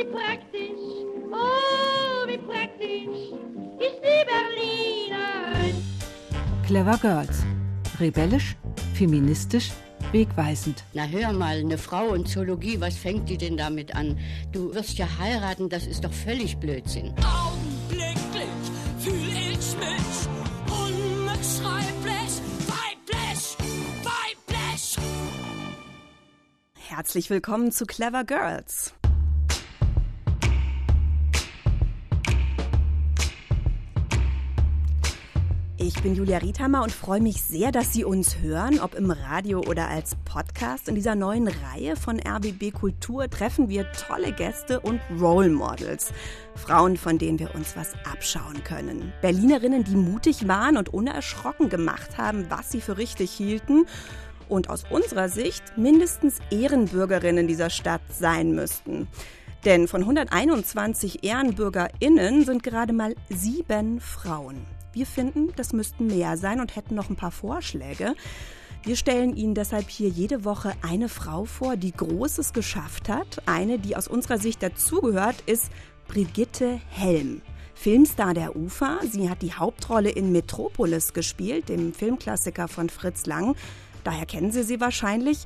wie praktisch, oh, wie praktisch ist die Berlinerin. Clever Girls. Rebellisch, feministisch, wegweisend. Na hör mal, eine Frau und Zoologie, was fängt die denn damit an? Du wirst ja heiraten, das ist doch völlig Blödsinn. Augenblicklich fühl ich mich unbeschreiblich weiblich, weiblich. Herzlich willkommen zu Clever Girls. Ich bin Julia Riethammer und freue mich sehr, dass Sie uns hören, ob im Radio oder als Podcast. In dieser neuen Reihe von RBB Kultur treffen wir tolle Gäste und Role Models. Frauen, von denen wir uns was abschauen können. Berlinerinnen, die mutig waren und unerschrocken gemacht haben, was sie für richtig hielten und aus unserer Sicht mindestens Ehrenbürgerinnen dieser Stadt sein müssten. Denn von 121 EhrenbürgerInnen sind gerade mal sieben Frauen. Wir finden, das müssten mehr sein und hätten noch ein paar Vorschläge. Wir stellen Ihnen deshalb hier jede Woche eine Frau vor, die Großes geschafft hat. Eine, die aus unserer Sicht dazugehört, ist Brigitte Helm. Filmstar der UFA. Sie hat die Hauptrolle in Metropolis gespielt, dem Filmklassiker von Fritz Lang. Daher kennen Sie sie wahrscheinlich.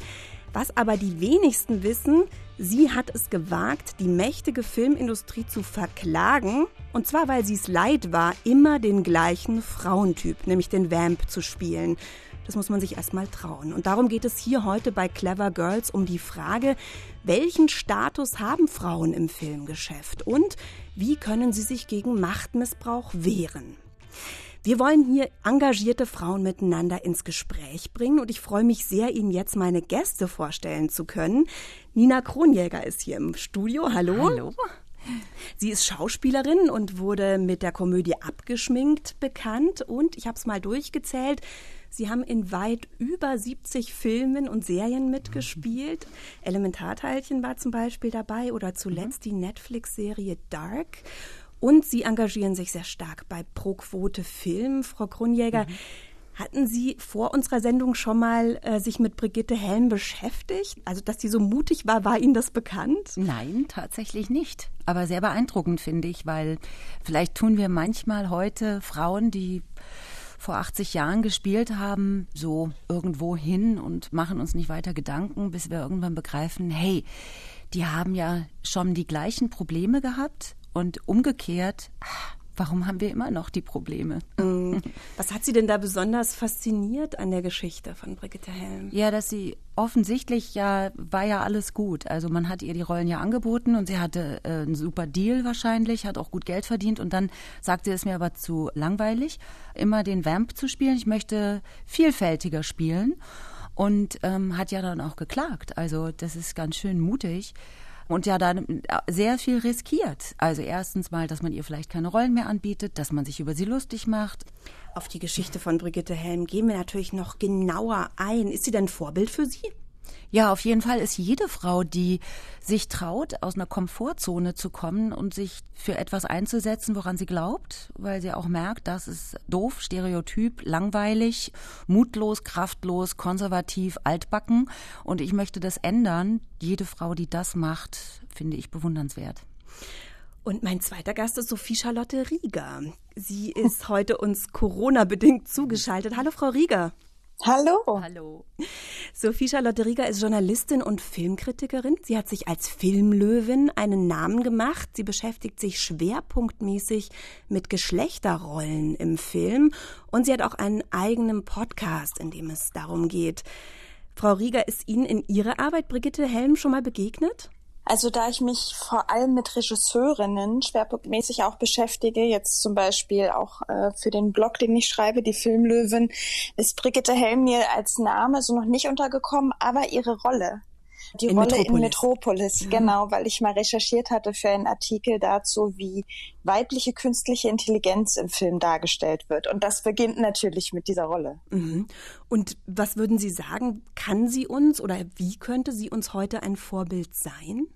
Was aber die wenigsten wissen, sie hat es gewagt, die mächtige Filmindustrie zu verklagen. Und zwar, weil sie es leid war, immer den gleichen Frauentyp, nämlich den Vamp, zu spielen. Das muss man sich erstmal trauen. Und darum geht es hier heute bei Clever Girls um die Frage, welchen Status haben Frauen im Filmgeschäft und wie können sie sich gegen Machtmissbrauch wehren? Wir wollen hier engagierte Frauen miteinander ins Gespräch bringen und ich freue mich sehr, Ihnen jetzt meine Gäste vorstellen zu können. Nina Kronjäger ist hier im Studio. Hallo. Hallo. Sie ist Schauspielerin und wurde mit der Komödie Abgeschminkt bekannt und ich habe es mal durchgezählt. Sie haben in weit über 70 Filmen und Serien mitgespielt. Elementarteilchen war zum Beispiel dabei oder zuletzt die Netflix-Serie Dark. Und Sie engagieren sich sehr stark bei Pro Quote Film. Frau Kronjäger, mhm. hatten Sie vor unserer Sendung schon mal äh, sich mit Brigitte Helm beschäftigt? Also, dass sie so mutig war, war Ihnen das bekannt? Nein, tatsächlich nicht. Aber sehr beeindruckend finde ich, weil vielleicht tun wir manchmal heute Frauen, die vor 80 Jahren gespielt haben, so irgendwo hin und machen uns nicht weiter Gedanken, bis wir irgendwann begreifen, hey, die haben ja schon die gleichen Probleme gehabt, und umgekehrt, warum haben wir immer noch die Probleme? Mm. Was hat Sie denn da besonders fasziniert an der Geschichte von Brigitte Helm? Ja, dass sie offensichtlich ja, war ja alles gut. Also man hat ihr die Rollen ja angeboten und sie hatte äh, einen super Deal wahrscheinlich, hat auch gut Geld verdient und dann sagte es mir aber zu langweilig, immer den Vamp zu spielen. Ich möchte vielfältiger spielen und ähm, hat ja dann auch geklagt. Also das ist ganz schön mutig und ja dann äh, sehr viel riskiert. Also erstens mal, dass man ihr vielleicht keine Rollen mehr anbietet, dass man sich über sie lustig macht. Auf die Geschichte von Brigitte Helm gehen wir natürlich noch genauer ein. Ist sie denn Vorbild für Sie? Ja, auf jeden Fall ist jede Frau, die sich traut, aus einer Komfortzone zu kommen und sich für etwas einzusetzen, woran sie glaubt, weil sie auch merkt, das ist doof, stereotyp, langweilig, mutlos, kraftlos, konservativ, altbacken. Und ich möchte das ändern. Jede Frau, die das macht, finde ich bewundernswert. Und mein zweiter Gast ist Sophie Charlotte Rieger. Sie ist heute uns Corona-bedingt zugeschaltet. Hallo, Frau Rieger. Hallo. Hallo. Sophie Charlotte Rieger ist Journalistin und Filmkritikerin. Sie hat sich als Filmlöwin einen Namen gemacht. Sie beschäftigt sich schwerpunktmäßig mit Geschlechterrollen im Film und sie hat auch einen eigenen Podcast, in dem es darum geht. Frau Rieger, ist Ihnen in Ihrer Arbeit Brigitte Helm schon mal begegnet? Also da ich mich vor allem mit Regisseurinnen schwerpunktmäßig auch beschäftige, jetzt zum Beispiel auch äh, für den Blog, den ich schreibe, die Filmlöwen, ist Brigitte Helm mir als Name so noch nicht untergekommen, aber ihre Rolle. Die in Rolle Metropolis. in Metropolis, ja. genau, weil ich mal recherchiert hatte für einen Artikel dazu, wie weibliche künstliche Intelligenz im Film dargestellt wird. Und das beginnt natürlich mit dieser Rolle. Mhm. Und was würden Sie sagen, kann sie uns oder wie könnte sie uns heute ein Vorbild sein?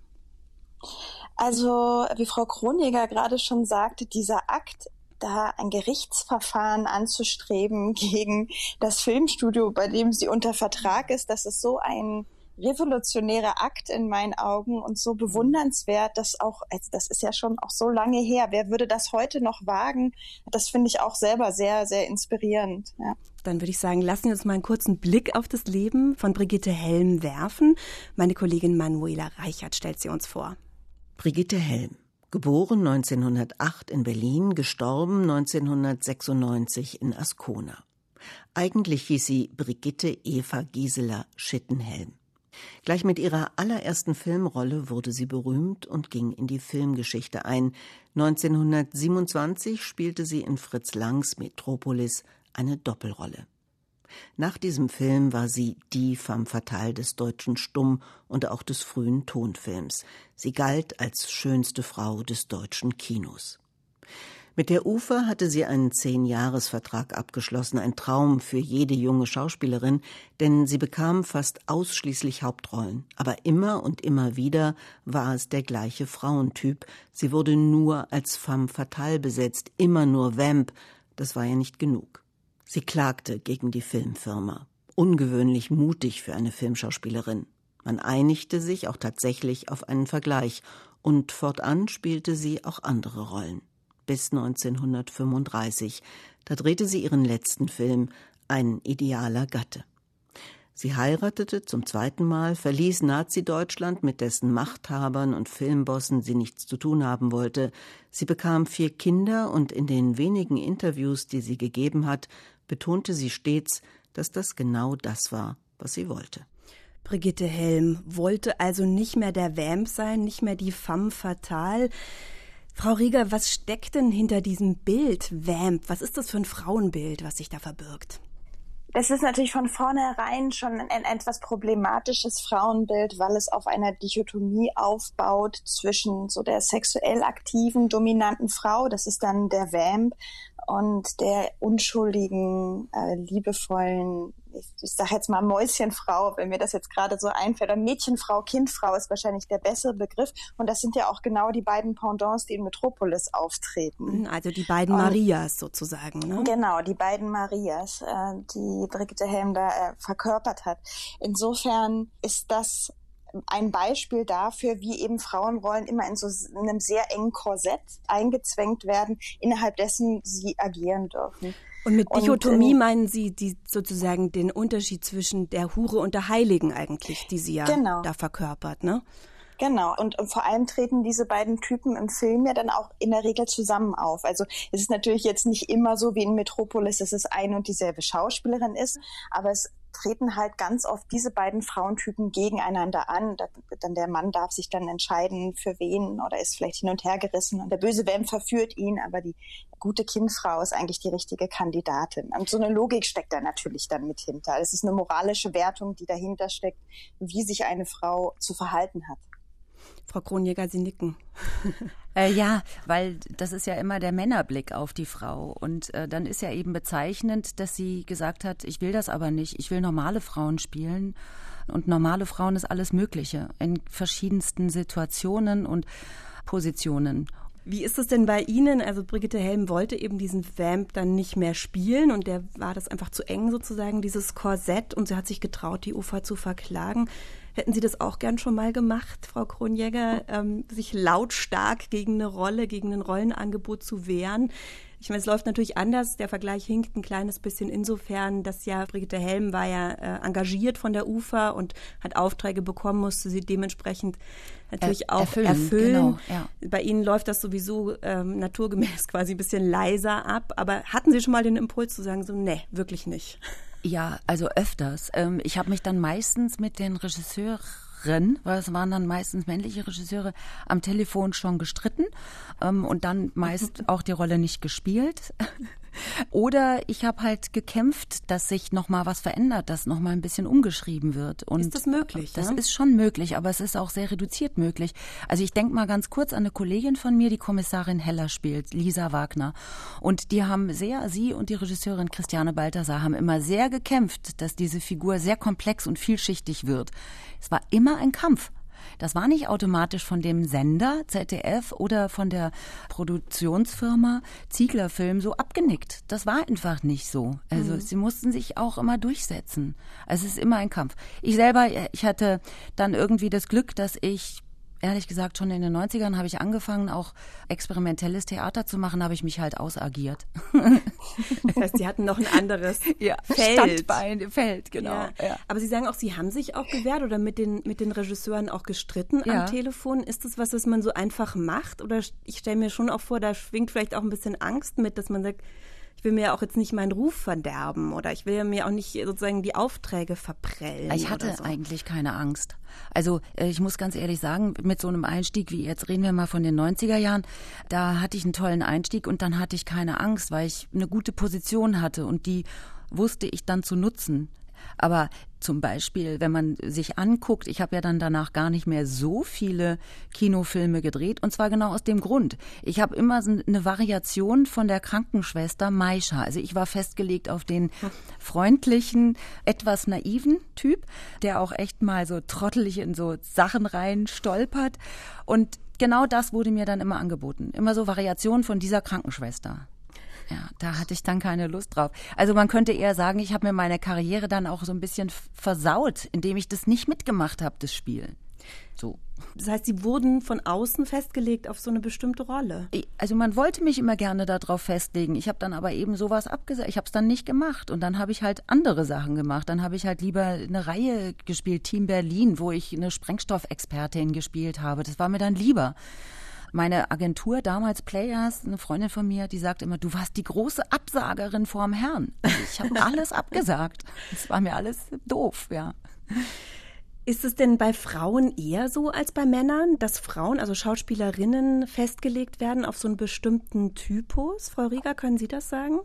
Also, wie Frau Kronjäger gerade schon sagte, dieser Akt da ein Gerichtsverfahren anzustreben gegen das Filmstudio, bei dem sie unter Vertrag ist, das ist so ein revolutionärer Akt in meinen Augen und so bewundernswert, dass auch, das ist ja schon auch so lange her. Wer würde das heute noch wagen? Das finde ich auch selber sehr, sehr inspirierend. Ja. Dann würde ich sagen, lassen wir uns mal einen kurzen Blick auf das Leben von Brigitte Helm werfen. Meine Kollegin Manuela Reichert stellt sie uns vor. Brigitte Helm, geboren 1908 in Berlin, gestorben 1996 in Ascona. Eigentlich hieß sie Brigitte Eva Gisela Schittenhelm. Gleich mit ihrer allerersten Filmrolle wurde sie berühmt und ging in die Filmgeschichte ein. 1927 spielte sie in Fritz Langs Metropolis eine Doppelrolle. Nach diesem Film war sie die femme fatale des deutschen Stumm- und auch des frühen Tonfilms. Sie galt als schönste Frau des deutschen Kinos. Mit der UFA hatte sie einen Zehn-Jahres-Vertrag abgeschlossen, ein Traum für jede junge Schauspielerin, denn sie bekam fast ausschließlich Hauptrollen. Aber immer und immer wieder war es der gleiche Frauentyp. Sie wurde nur als femme fatale besetzt, immer nur Vamp. Das war ja nicht genug. Sie klagte gegen die Filmfirma. Ungewöhnlich mutig für eine Filmschauspielerin. Man einigte sich auch tatsächlich auf einen Vergleich und fortan spielte sie auch andere Rollen bis 1935. Da drehte sie ihren letzten Film Ein idealer Gatte. Sie heiratete zum zweiten Mal, verließ Nazi-Deutschland, mit dessen Machthabern und Filmbossen sie nichts zu tun haben wollte. Sie bekam vier Kinder und in den wenigen Interviews, die sie gegeben hat, betonte sie stets, dass das genau das war, was sie wollte. Brigitte Helm wollte also nicht mehr der Vamp sein, nicht mehr die femme fatale. Frau Rieger, was steckt denn hinter diesem Bild Vamp? Was ist das für ein Frauenbild, was sich da verbirgt? Das ist natürlich von vornherein schon ein etwas problematisches Frauenbild, weil es auf einer Dichotomie aufbaut zwischen so der sexuell aktiven, dominanten Frau, das ist dann der Vamp, und der unschuldigen, äh, liebevollen, ich, ich sage jetzt mal Mäuschenfrau, wenn mir das jetzt gerade so einfällt, oder Mädchenfrau, Kindfrau ist wahrscheinlich der bessere Begriff. Und das sind ja auch genau die beiden Pendants, die in Metropolis auftreten. Mhm, also die beiden und, Marias sozusagen. Ne? Genau, die beiden Marias, äh, die Brigitte Helm da äh, verkörpert hat. Insofern ist das ein Beispiel dafür, wie eben Frauenrollen immer in so einem sehr engen Korsett eingezwängt werden, innerhalb dessen sie agieren dürfen. Und mit Dichotomie und, äh, meinen Sie die sozusagen den Unterschied zwischen der Hure und der Heiligen eigentlich, die sie ja genau. da verkörpert, ne? Genau. Und, und, vor allem treten diese beiden Typen im Film ja dann auch in der Regel zusammen auf. Also es ist natürlich jetzt nicht immer so wie in Metropolis, dass es eine und dieselbe Schauspielerin ist, aber es treten halt ganz oft diese beiden Frauentypen gegeneinander an. dann der Mann darf sich dann entscheiden, für wen oder ist vielleicht hin und her gerissen und der böse Vamp verführt ihn, aber die gute Kindfrau ist eigentlich die richtige Kandidatin. Und so eine Logik steckt da natürlich dann mit hinter. Es ist eine moralische Wertung, die dahinter steckt, wie sich eine Frau zu verhalten hat. Frau Kronjäger, Sie nicken. Äh, ja, weil das ist ja immer der Männerblick auf die Frau. Und äh, dann ist ja eben bezeichnend, dass sie gesagt hat, ich will das aber nicht, ich will normale Frauen spielen. Und normale Frauen ist alles Mögliche in verschiedensten Situationen und Positionen. Wie ist es denn bei Ihnen? Also Brigitte Helm wollte eben diesen Vamp dann nicht mehr spielen und der war das einfach zu eng sozusagen, dieses Korsett und sie hat sich getraut, die Ufer zu verklagen. Hätten Sie das auch gern schon mal gemacht, Frau Kronjäger, ähm, sich lautstark gegen eine Rolle, gegen ein Rollenangebot zu wehren? Ich meine, es läuft natürlich anders. Der Vergleich hinkt ein kleines bisschen insofern, dass ja Brigitte Helm war ja äh, engagiert von der UFA und hat Aufträge bekommen, musste sie dementsprechend natürlich er, auch erfüllen. erfüllen. Genau, ja. Bei Ihnen läuft das sowieso ähm, naturgemäß quasi ein bisschen leiser ab. Aber hatten Sie schon mal den Impuls zu sagen, so, nee, wirklich nicht? Ja, also öfters. Ähm, ich habe mich dann meistens mit den Regisseuren, weil es waren dann meistens männliche Regisseure, am Telefon schon gestritten ähm, und dann meist auch die Rolle nicht gespielt. Oder ich habe halt gekämpft, dass sich noch mal was verändert, dass noch mal ein bisschen umgeschrieben wird. Und ist das möglich? Das ja? ist schon möglich, aber es ist auch sehr reduziert möglich. Also ich denke mal ganz kurz an eine Kollegin von mir, die Kommissarin Heller spielt, Lisa Wagner. Und die haben sehr, sie und die Regisseurin Christiane Balthasar haben immer sehr gekämpft, dass diese Figur sehr komplex und vielschichtig wird. Es war immer ein Kampf. Das war nicht automatisch von dem Sender ZDF oder von der Produktionsfirma Ziegler Film so abgenickt. Das war einfach nicht so. Also mhm. sie mussten sich auch immer durchsetzen. Also es ist immer ein Kampf. Ich selber, ich hatte dann irgendwie das Glück, dass ich ehrlich gesagt, schon in den 90ern habe ich angefangen, auch experimentelles Theater zu machen, habe ich mich halt ausagiert. Das heißt, Sie hatten noch ein anderes ja, Feld. Standbein, Feld, genau. Ja. Ja. Aber Sie sagen auch, Sie haben sich auch gewehrt oder mit den, mit den Regisseuren auch gestritten am Telefon. Ist das was, was man so einfach macht? Oder ich stelle mir schon auch vor, da schwingt vielleicht auch ein bisschen Angst mit, dass man sagt, ich will mir ja auch jetzt nicht meinen Ruf verderben oder ich will mir auch nicht sozusagen die Aufträge verprellen. Ich hatte so. eigentlich keine Angst. Also äh, ich muss ganz ehrlich sagen, mit so einem Einstieg wie jetzt reden wir mal von den 90er Jahren, da hatte ich einen tollen Einstieg und dann hatte ich keine Angst, weil ich eine gute Position hatte und die wusste ich dann zu nutzen. Aber zum Beispiel, wenn man sich anguckt, ich habe ja dann danach gar nicht mehr so viele Kinofilme gedreht und zwar genau aus dem Grund. Ich habe immer eine Variation von der Krankenschwester Maisha. Also ich war festgelegt auf den freundlichen, etwas naiven Typ, der auch echt mal so trottelig in so Sachen rein stolpert und genau das wurde mir dann immer angeboten. Immer so Variationen von dieser Krankenschwester. Ja, da hatte ich dann keine Lust drauf. Also man könnte eher sagen, ich habe mir meine Karriere dann auch so ein bisschen versaut, indem ich das nicht mitgemacht habe, das Spiel. So. Das heißt, Sie wurden von außen festgelegt auf so eine bestimmte Rolle. Also man wollte mich immer gerne darauf festlegen. Ich habe dann aber eben sowas abgesagt. Ich habe es dann nicht gemacht und dann habe ich halt andere Sachen gemacht. Dann habe ich halt lieber eine Reihe gespielt, Team Berlin, wo ich eine Sprengstoffexpertin gespielt habe. Das war mir dann lieber. Meine Agentur damals Players, eine Freundin von mir, die sagt immer, du warst die große Absagerin vorm Herrn. Also ich habe alles abgesagt. Es war mir alles doof, ja. Ist es denn bei Frauen eher so als bei Männern, dass Frauen, also Schauspielerinnen, festgelegt werden auf so einen bestimmten Typus? Frau Rieger, können Sie das sagen?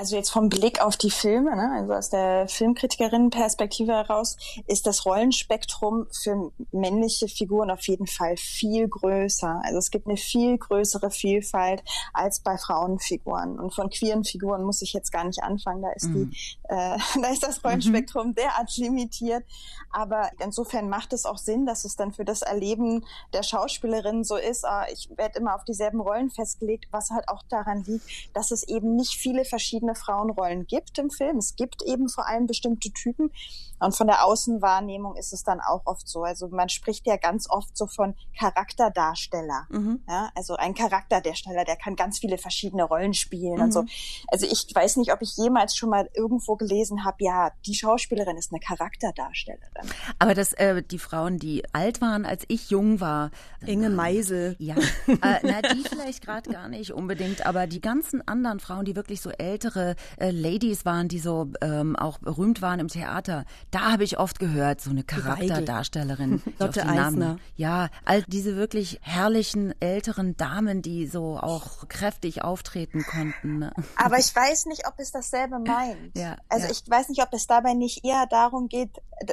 Also jetzt vom Blick auf die Filme, ne, also aus der Filmkritikerinnenperspektive heraus, ist das Rollenspektrum für männliche Figuren auf jeden Fall viel größer. Also es gibt eine viel größere Vielfalt als bei Frauenfiguren. Und von queeren Figuren muss ich jetzt gar nicht anfangen. Da ist mhm. die, äh, da ist das Rollenspektrum mhm. derart limitiert. Aber insofern macht es auch Sinn, dass es dann für das Erleben der Schauspielerin so ist. Ah, ich werde immer auf dieselben Rollen festgelegt, was halt auch daran liegt, dass es eben nicht viele verschiedene verschiedene Frauenrollen gibt im Film. Es gibt eben vor allem bestimmte Typen. Und von der Außenwahrnehmung ist es dann auch oft so. Also man spricht ja ganz oft so von Charakterdarsteller. Mhm. Ja, also ein Charakterdarsteller, der kann ganz viele verschiedene Rollen spielen mhm. und so. Also ich weiß nicht, ob ich jemals schon mal irgendwo gelesen habe, ja, die Schauspielerin ist eine Charakterdarstellerin. Aber das, äh, die Frauen, die alt waren, als ich jung war. Inge Meisel. Ja, äh, na, die vielleicht gerade gar nicht unbedingt, aber die ganzen anderen Frauen, die wirklich so ältere äh, Ladies waren, die so ähm, auch berühmt waren im Theater, da habe ich oft gehört, so eine Charakterdarstellerin. Lotte Eisner. Ja, all diese wirklich herrlichen älteren Damen, die so auch kräftig auftreten konnten. Ne? Aber ich weiß nicht, ob es dasselbe meint. Ja, also ja. ich weiß nicht, ob es dabei nicht eher darum geht,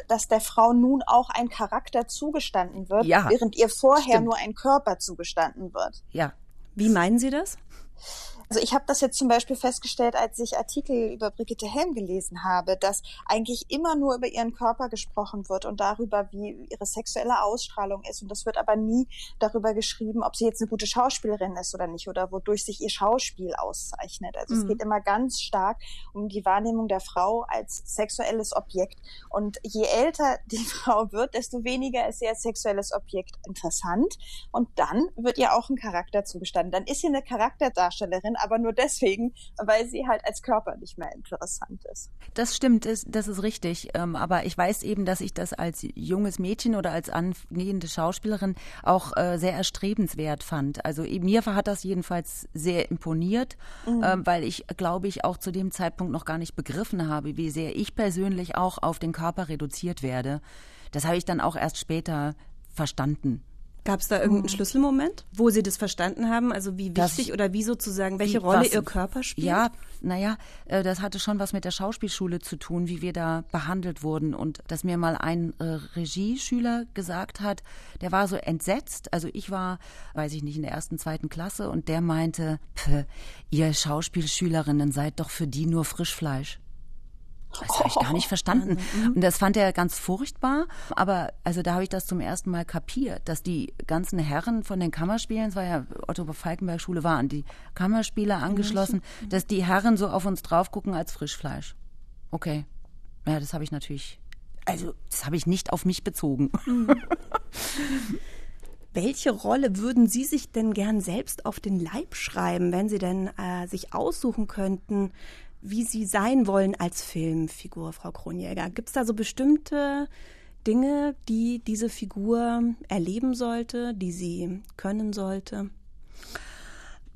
dass der Frau nun auch ein Charakter zugestanden wird, ja, während ihr vorher stimmt. nur ein Körper zugestanden wird. Ja. Wie meinen Sie das? Also ich habe das jetzt zum Beispiel festgestellt, als ich Artikel über Brigitte Helm gelesen habe, dass eigentlich immer nur über ihren Körper gesprochen wird und darüber, wie ihre sexuelle Ausstrahlung ist. Und das wird aber nie darüber geschrieben, ob sie jetzt eine gute Schauspielerin ist oder nicht oder wodurch sich ihr Schauspiel auszeichnet. Also mhm. es geht immer ganz stark um die Wahrnehmung der Frau als sexuelles Objekt. Und je älter die Frau wird, desto weniger ist sie als sexuelles Objekt interessant. Und dann wird ihr auch ein Charakter zugestanden. Dann ist sie eine Charakterdarstellerin, aber nur deswegen, weil sie halt als Körper nicht mehr interessant ist. Das stimmt, das, ist richtig. Ähm, aber ich weiß eben, dass ich das als junges Mädchen oder als angehende Schauspielerin auch äh, sehr erstrebenswert fand. Also mir hat das jedenfalls sehr imponiert, mhm. Ähm, weil ich, glaube ich, auch zu dem Zeitpunkt noch gar nicht begriffen habe, wie sehr ich persönlich auch auf den Körper reduziert werde. Das habe ich dann auch erst später verstanden. Gab es da irgendeinen mhm. Schlüsselmoment, wo Sie das verstanden haben? Also wie wichtig das, oder wie sozusagen, welche Rolle was, Ihr Körper spielt? Ja, naja, äh, das hatte schon was mit der Schauspielschule zu tun, wie wir da behandelt wurden. Und dass mir mal ein äh, Regieschüler gesagt hat, der war so entsetzt. Also ich war, weiß ich nicht, in der ersten, zweiten Klasse und der meinte, ihr Schauspielschülerinnen seid doch für die nur Frischfleisch. Das habe ich gar nicht verstanden. Und das fand er ganz furchtbar. Aber also da habe ich das zum ersten Mal kapiert, dass die ganzen Herren von den Kammerspielen, es war ja Otto Falkenberg Schule, waren die Kammerspieler angeschlossen, dass die Herren so auf uns drauf gucken als Frischfleisch. Okay. Ja, das habe ich natürlich, also das habe ich nicht auf mich bezogen. Welche Rolle würden Sie sich denn gern selbst auf den Leib schreiben, wenn Sie denn äh, sich aussuchen könnten, wie Sie sein wollen als Filmfigur, Frau Kronjäger? Gibt es da so bestimmte Dinge, die diese Figur erleben sollte, die sie können sollte?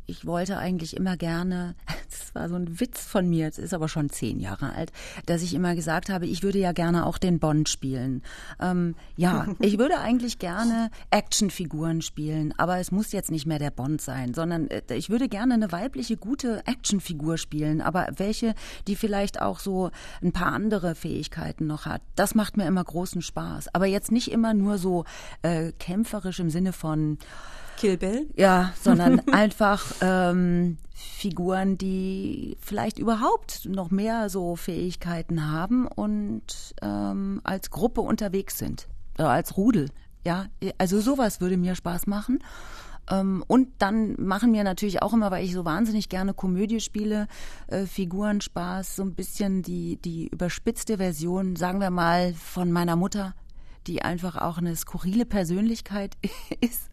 Ich wollte eigentlich immer gerne, das war so ein Witz von mir, es ist aber schon zehn Jahre alt, dass ich immer gesagt habe, ich würde ja gerne auch den Bond spielen. Ähm, ja, ich würde eigentlich gerne Actionfiguren spielen, aber es muss jetzt nicht mehr der Bond sein, sondern äh, ich würde gerne eine weibliche, gute Actionfigur spielen, aber welche, die vielleicht auch so ein paar andere Fähigkeiten noch hat. Das macht mir immer großen Spaß. Aber jetzt nicht immer nur so äh, kämpferisch im Sinne von Kill Bill? Ja, sondern einfach ähm, Figuren, die vielleicht überhaupt noch mehr so Fähigkeiten haben und ähm, als Gruppe unterwegs sind, oder als Rudel. Ja, also sowas würde mir Spaß machen. Ähm, und dann machen mir natürlich auch immer, weil ich so wahnsinnig gerne Komödie spiele, äh, Figuren Spaß, so ein bisschen die, die überspitzte Version, sagen wir mal, von meiner Mutter, die einfach auch eine skurrile Persönlichkeit ist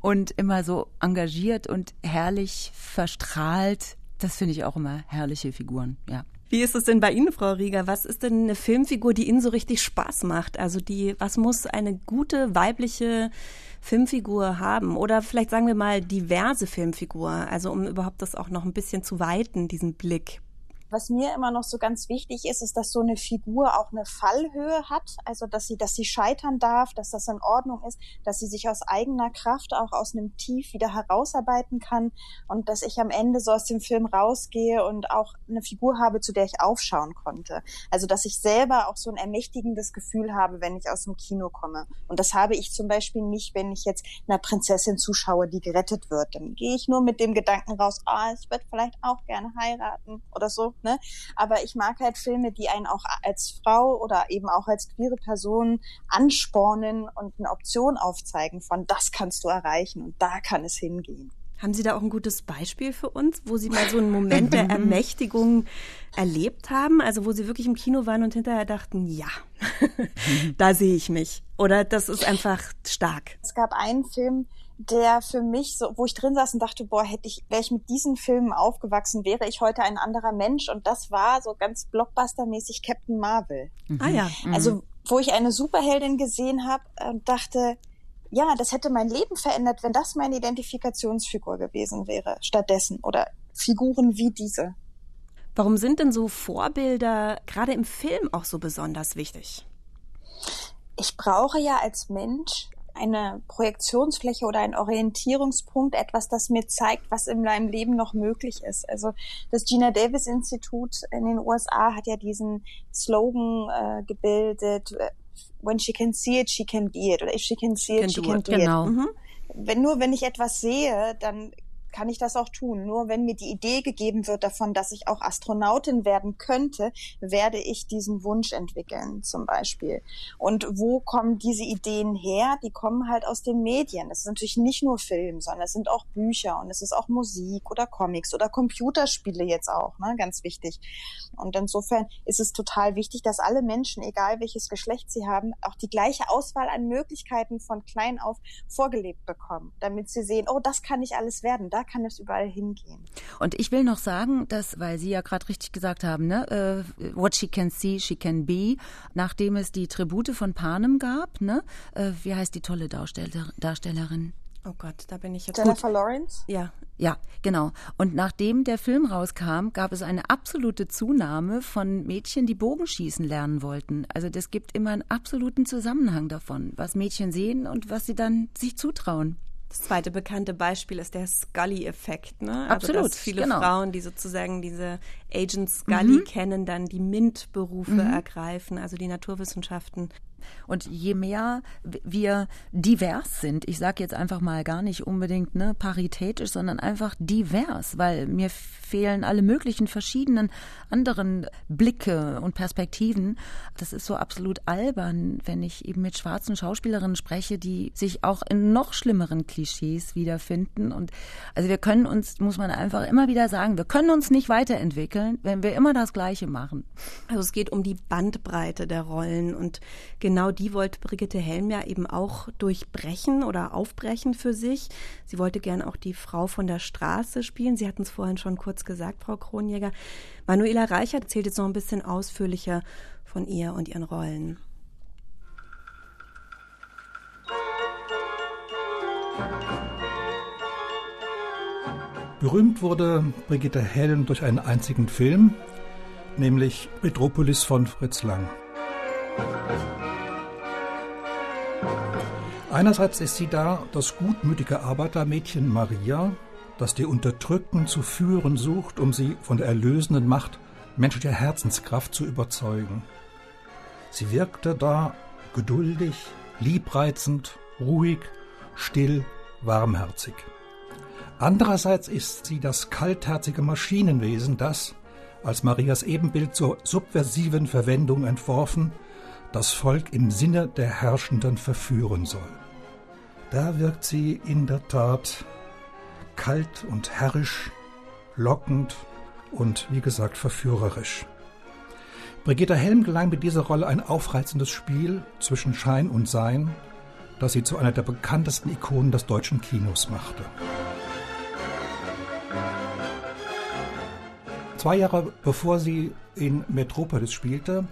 und immer so engagiert und herrlich verstrahlt. Das finde ich auch immer herrliche Figuren, ja. Wie ist es denn bei Ihnen, Frau Rieger? Was ist denn eine Filmfigur, die Ihnen so richtig Spaß macht? Also die, was muss eine gute weibliche Filmfigur haben? Oder vielleicht sagen wir mal diverse Filmfigur, also um überhaupt das auch noch ein bisschen zu weiten, diesen Blick. Was mir immer noch so ganz wichtig ist, ist, dass so eine Figur auch eine Fallhöhe hat, also dass sie, dass sie scheitern darf, dass das in Ordnung ist, dass sie sich aus eigener Kraft auch aus einem Tief wieder herausarbeiten kann und dass ich am Ende so aus dem Film rausgehe und auch eine Figur habe, zu der ich aufschauen konnte. Also dass ich selber auch so ein ermächtigendes Gefühl habe, wenn ich aus dem Kino komme. Und das habe ich zum Beispiel nicht, wenn ich jetzt einer Prinzessin zuschaue, die gerettet wird. Dann gehe ich nur mit dem Gedanken raus, ah, ich würde vielleicht auch gerne heiraten oder so. Ne? Aber ich mag halt Filme, die einen auch als Frau oder eben auch als queere Person anspornen und eine Option aufzeigen von das kannst du erreichen und da kann es hingehen. Haben Sie da auch ein gutes Beispiel für uns, wo Sie mal so einen Moment der Ermächtigung erlebt haben? Also wo Sie wirklich im Kino waren und hinterher dachten, ja, da sehe ich mich. Oder das ist einfach stark. Es gab einen Film, der für mich so, wo ich drin saß und dachte, boah, hätte ich, wäre ich mit diesen Filmen aufgewachsen, wäre ich heute ein anderer Mensch. Und das war so ganz blockbustermäßig Captain Marvel. Mhm. Ah ja. Also, wo ich eine Superheldin gesehen habe und dachte, ja, das hätte mein Leben verändert, wenn das meine Identifikationsfigur gewesen wäre, stattdessen. Oder Figuren wie diese. Warum sind denn so Vorbilder gerade im Film auch so besonders wichtig? Ich brauche ja als Mensch eine Projektionsfläche oder ein Orientierungspunkt, etwas, das mir zeigt, was in meinem Leben noch möglich ist. Also das Gina Davis Institut in den USA hat ja diesen Slogan äh, gebildet, äh, when she can see it, she can be it. Oder if she can see it, she can, do genau. it. Mhm. Wenn, nur wenn ich etwas sehe, dann kann ich das auch tun. Nur wenn mir die Idee gegeben wird davon, dass ich auch Astronautin werden könnte, werde ich diesen Wunsch entwickeln, zum Beispiel. Und wo kommen diese Ideen her? Die kommen halt aus den Medien. Es ist natürlich nicht nur Film, sondern es sind auch Bücher und es ist auch Musik oder Comics oder Computerspiele jetzt auch, ne? ganz wichtig. Und insofern ist es total wichtig, dass alle Menschen, egal welches Geschlecht sie haben, auch die gleiche Auswahl an Möglichkeiten von klein auf vorgelebt bekommen, damit sie sehen, oh, das kann ich alles werden, da kann es überall hingehen. Und ich will noch sagen, dass, weil Sie ja gerade richtig gesagt haben, ne, uh, what she can see, she can be, nachdem es die Tribute von Panem gab, ne, uh, wie heißt die tolle Darsteller, Darstellerin? Oh Gott, da bin ich jetzt. Jennifer gut. Lawrence? Ja. Ja, genau. Und nachdem der Film rauskam, gab es eine absolute Zunahme von Mädchen, die Bogenschießen lernen wollten. Also das gibt immer einen absoluten Zusammenhang davon, was Mädchen sehen und was sie dann sich zutrauen. Das zweite bekannte Beispiel ist der Scully-Effekt. Ne? Absolut. Also, dass viele genau. Frauen, die sozusagen diese Agent Scully mhm. kennen, dann die MINT-Berufe mhm. ergreifen, also die Naturwissenschaften. Und je mehr wir divers sind, ich sage jetzt einfach mal gar nicht unbedingt ne, paritätisch, sondern einfach divers, weil mir fehlen alle möglichen verschiedenen anderen Blicke und Perspektiven. Das ist so absolut albern, wenn ich eben mit schwarzen Schauspielerinnen spreche, die sich auch in noch schlimmeren Klischees wiederfinden. Und also wir können uns, muss man einfach immer wieder sagen, wir können uns nicht weiterentwickeln, wenn wir immer das Gleiche machen. Also es geht um die Bandbreite der Rollen und genau die wollte Brigitte Helm ja eben auch durchbrechen oder aufbrechen für sich. Sie wollte gern auch die Frau von der Straße spielen. Sie hatten es vorhin schon kurz gesagt, Frau Kronjäger. Manuela Reichert erzählt jetzt noch ein bisschen ausführlicher von ihr und ihren Rollen. Berühmt wurde Brigitte Helm durch einen einzigen Film, nämlich Metropolis von Fritz Lang. Einerseits ist sie da das gutmütige Arbeitermädchen Maria, das die Unterdrückten zu führen sucht, um sie von der erlösenden Macht menschlicher Herzenskraft zu überzeugen. Sie wirkte da geduldig, liebreizend, ruhig, still, warmherzig. Andererseits ist sie das kaltherzige Maschinenwesen, das, als Marias Ebenbild zur subversiven Verwendung entworfen, das Volk im Sinne der Herrschenden verführen soll. Da wirkt sie in der Tat kalt und herrisch, lockend und wie gesagt verführerisch. Brigitte Helm gelang mit dieser Rolle ein aufreizendes Spiel zwischen Schein und Sein, das sie zu einer der bekanntesten Ikonen des deutschen Kinos machte. Zwei Jahre bevor sie in Metropolis spielte,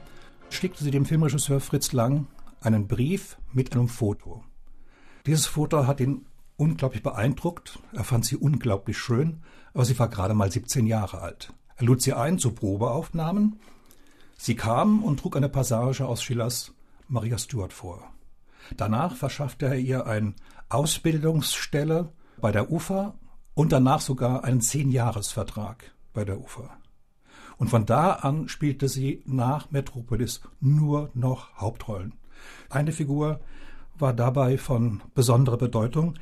schickte sie dem Filmregisseur Fritz Lang einen Brief mit einem Foto. Dieses Foto hat ihn unglaublich beeindruckt. Er fand sie unglaublich schön, aber sie war gerade mal 17 Jahre alt. Er lud sie ein zu Probeaufnahmen. Sie kam und trug eine Passage aus Schillers Maria Stuart vor. Danach verschaffte er ihr eine Ausbildungsstelle bei der UFA und danach sogar einen Zehnjahresvertrag bei der UFA. Und von da an spielte sie nach Metropolis nur noch Hauptrollen. Eine Figur war dabei von besonderer Bedeutung,